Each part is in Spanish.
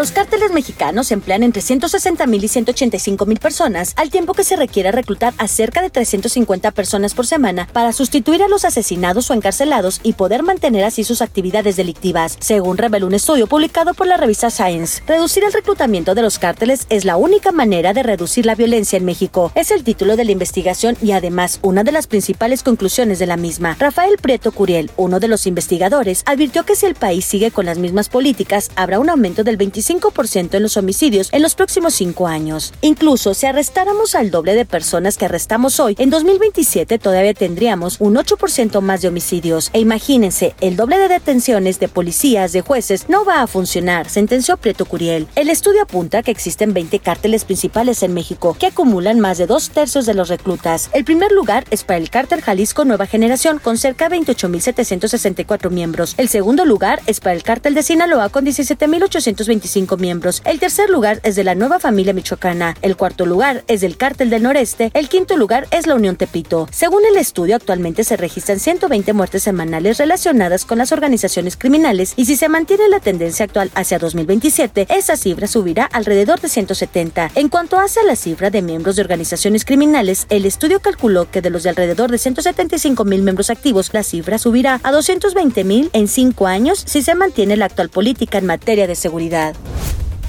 Los cárteles mexicanos emplean entre 160 mil y 185 mil personas, al tiempo que se requiere reclutar a cerca de 350 personas por semana para sustituir a los asesinados o encarcelados y poder mantener así sus actividades delictivas, según reveló un estudio publicado por la revista Science. Reducir el reclutamiento de los cárteles es la única manera de reducir la violencia en México. Es el título de la investigación y además una de las principales conclusiones de la misma. Rafael Prieto Curiel, uno de los investigadores, advirtió que si el país sigue con las mismas políticas, habrá un aumento del 25 en los homicidios en los próximos cinco años. Incluso si arrestáramos al doble de personas que arrestamos hoy, en 2027 todavía tendríamos un 8% más de homicidios. E imagínense, el doble de detenciones de policías, de jueces, no va a funcionar, sentenció Prieto Curiel. El estudio apunta que existen 20 cárteles principales en México que acumulan más de dos tercios de los reclutas. El primer lugar es para el cártel Jalisco Nueva Generación con cerca de 28.764 miembros. El segundo lugar es para el cártel de Sinaloa con 17.825 miembros. El tercer lugar es de la nueva familia michoacana. El cuarto lugar es del cártel del noreste. El quinto lugar es la Unión Tepito. Según el estudio, actualmente se registran 120 muertes semanales relacionadas con las organizaciones criminales y si se mantiene la tendencia actual hacia 2027, esa cifra subirá alrededor de 170. En cuanto a la cifra de miembros de organizaciones criminales, el estudio calculó que de los de alrededor de 175 mil miembros activos, la cifra subirá a 220 mil en cinco años si se mantiene la actual política en materia de seguridad.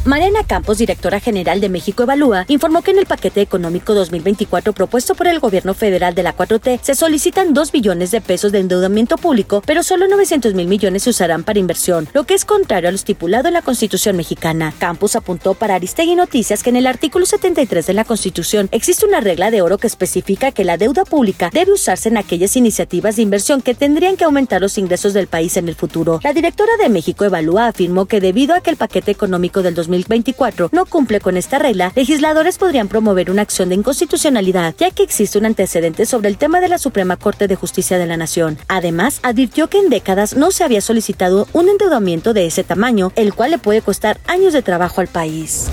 Mariana Campos, directora general de México Evalúa, informó que en el paquete económico 2024 propuesto por el gobierno federal de la 4T se solicitan 2 billones de pesos de endeudamiento público, pero solo 900 mil millones se usarán para inversión, lo que es contrario a lo estipulado en la Constitución mexicana. Campos apuntó para Aristegui Noticias que en el artículo 73 de la Constitución existe una regla de oro que especifica que la deuda pública debe usarse en aquellas iniciativas de inversión que tendrían que aumentar los ingresos del país en el futuro. La directora de México Evalúa afirmó que debido a que el paquete económico del 2024 no cumple con esta regla, legisladores podrían promover una acción de inconstitucionalidad, ya que existe un antecedente sobre el tema de la Suprema Corte de Justicia de la Nación. Además, advirtió que en décadas no se había solicitado un endeudamiento de ese tamaño, el cual le puede costar años de trabajo al país.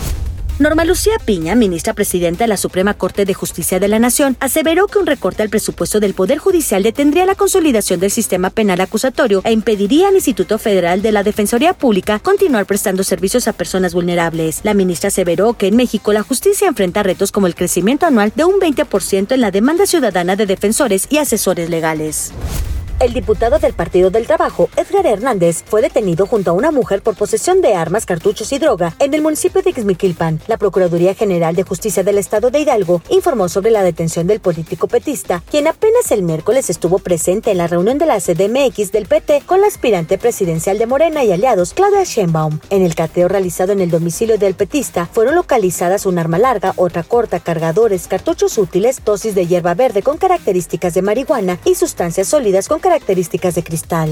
Norma Lucía Piña, ministra presidenta de la Suprema Corte de Justicia de la Nación, aseveró que un recorte al presupuesto del Poder Judicial detendría la consolidación del sistema penal acusatorio e impediría al Instituto Federal de la Defensoría Pública continuar prestando servicios a personas vulnerables. La ministra aseveró que en México la justicia enfrenta retos como el crecimiento anual de un 20% en la demanda ciudadana de defensores y asesores legales. El diputado del Partido del Trabajo, Edgar Hernández, fue detenido junto a una mujer por posesión de armas, cartuchos y droga en el municipio de Ixmiquilpan. La Procuraduría General de Justicia del Estado de Hidalgo informó sobre la detención del político petista, quien apenas el miércoles estuvo presente en la reunión de la CDMX del PT con la aspirante presidencial de Morena y aliados, Claudia Sheinbaum. En el cateo realizado en el domicilio del petista, fueron localizadas un arma larga, otra corta, cargadores, cartuchos útiles, dosis de hierba verde con características de marihuana y sustancias sólidas con características de cristal.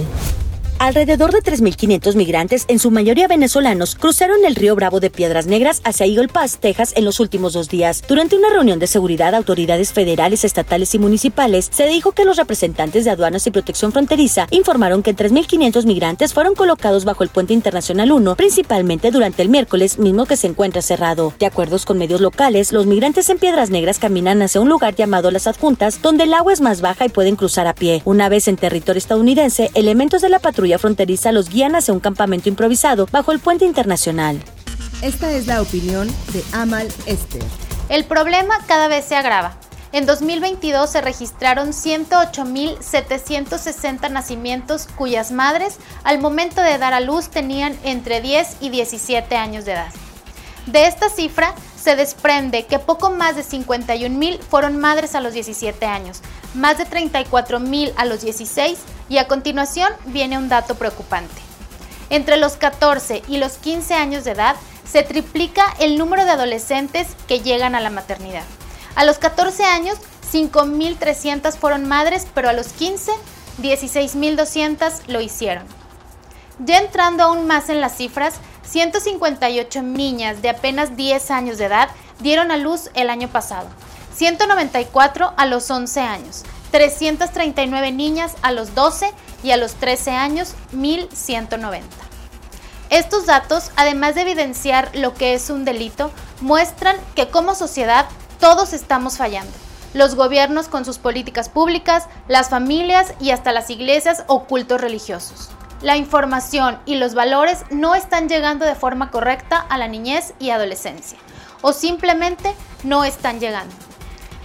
Alrededor de 3.500 migrantes, en su mayoría venezolanos, cruzaron el río Bravo de Piedras Negras hacia Eagle Pass, Texas, en los últimos dos días. Durante una reunión de seguridad, autoridades federales, estatales y municipales, se dijo que los representantes de aduanas y protección fronteriza informaron que 3.500 migrantes fueron colocados bajo el puente internacional 1, principalmente durante el miércoles, mismo que se encuentra cerrado. De acuerdo con medios locales, los migrantes en Piedras Negras caminan hacia un lugar llamado Las Adjuntas, donde el agua es más baja y pueden cruzar a pie. Una vez en territorio estadounidense, elementos de la patrulla fronteriza los guían hacia un campamento improvisado bajo el puente internacional. Esta es la opinión de Amal Esther. El problema cada vez se agrava. En 2022 se registraron 108.760 nacimientos cuyas madres al momento de dar a luz tenían entre 10 y 17 años de edad. De esta cifra se desprende que poco más de 51.000 fueron madres a los 17 años, más de 34.000 a los 16 y a continuación viene un dato preocupante. Entre los 14 y los 15 años de edad se triplica el número de adolescentes que llegan a la maternidad. A los 14 años, 5.300 fueron madres, pero a los 15, 16.200 lo hicieron. Ya entrando aún más en las cifras, 158 niñas de apenas 10 años de edad dieron a luz el año pasado, 194 a los 11 años, 339 niñas a los 12 y a los 13 años 1190. Estos datos, además de evidenciar lo que es un delito, muestran que como sociedad todos estamos fallando. los gobiernos con sus políticas públicas, las familias y hasta las iglesias o cultos religiosos. La información y los valores no están llegando de forma correcta a la niñez y adolescencia, o simplemente no están llegando.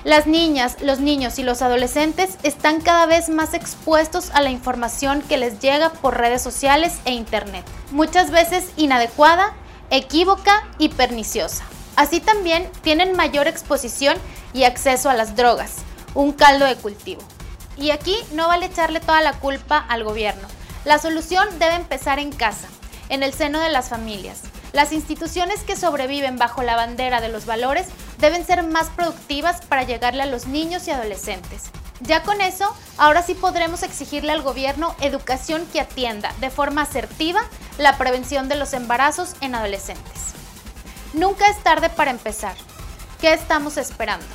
Las niñas, los niños y los adolescentes están cada vez más expuestos a la información que les llega por redes sociales e internet, muchas veces inadecuada, equívoca y perniciosa. Así también tienen mayor exposición y acceso a las drogas, un caldo de cultivo. Y aquí no vale echarle toda la culpa al gobierno. La solución debe empezar en casa, en el seno de las familias. Las instituciones que sobreviven bajo la bandera de los valores deben ser más productivas para llegarle a los niños y adolescentes. Ya con eso, ahora sí podremos exigirle al gobierno educación que atienda de forma asertiva la prevención de los embarazos en adolescentes. Nunca es tarde para empezar. ¿Qué estamos esperando?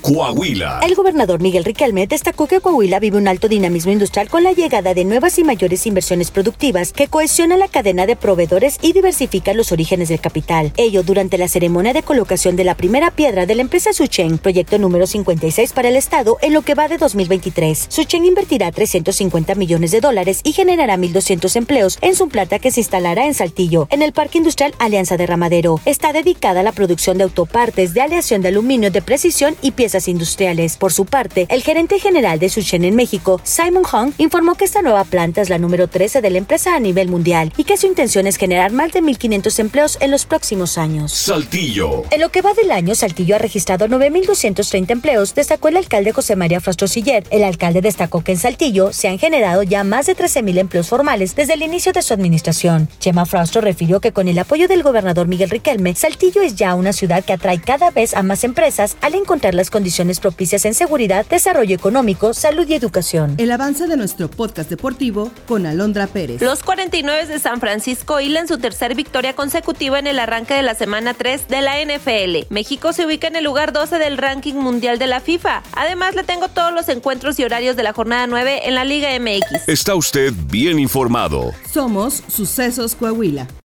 Coahuila. El gobernador Miguel Riquelme destacó que Coahuila vive un alto dinamismo industrial con la llegada de nuevas y mayores inversiones productivas que cohesionan la cadena de proveedores y diversifican los orígenes del capital. Ello durante la ceremonia de colocación de la primera piedra de la empresa Suchen, proyecto número 56 para el Estado en lo que va de 2023. Suchen invertirá 350 millones de dólares y generará 1.200 empleos en su planta que se instalará en Saltillo, en el Parque Industrial Alianza de Ramadero. Está dedicada a la producción de autopartes de aleación de aluminio de precisión y piezas industriales. Por su parte, el gerente general de Suchen en México, Simon Hong, informó que esta nueva planta es la número 13 de la empresa a nivel mundial y que su intención es generar más de 1.500 empleos en los próximos años. Saltillo. En lo que va del año, Saltillo ha registrado 9.230 empleos, destacó el alcalde José María Frastro Siller. El alcalde destacó que en Saltillo se han generado ya más de 13.000 empleos formales desde el inicio de su administración. Chema Frastro refirió que con el apoyo del gobernador Miguel Riquelme, Saltillo es ya una ciudad que atrae cada vez a más empresas al encontrar las condiciones propicias en seguridad, desarrollo económico, salud y educación. El avance de nuestro podcast deportivo con Alondra Pérez. Los 49 de San Francisco hilan su tercer victoria consecutiva en el arranque de la semana 3 de la NFL. México se ubica en el lugar 12 del ranking mundial de la FIFA. Además, le tengo todos los encuentros y horarios de la jornada 9 en la Liga MX. Está usted bien informado. Somos Sucesos Coahuila.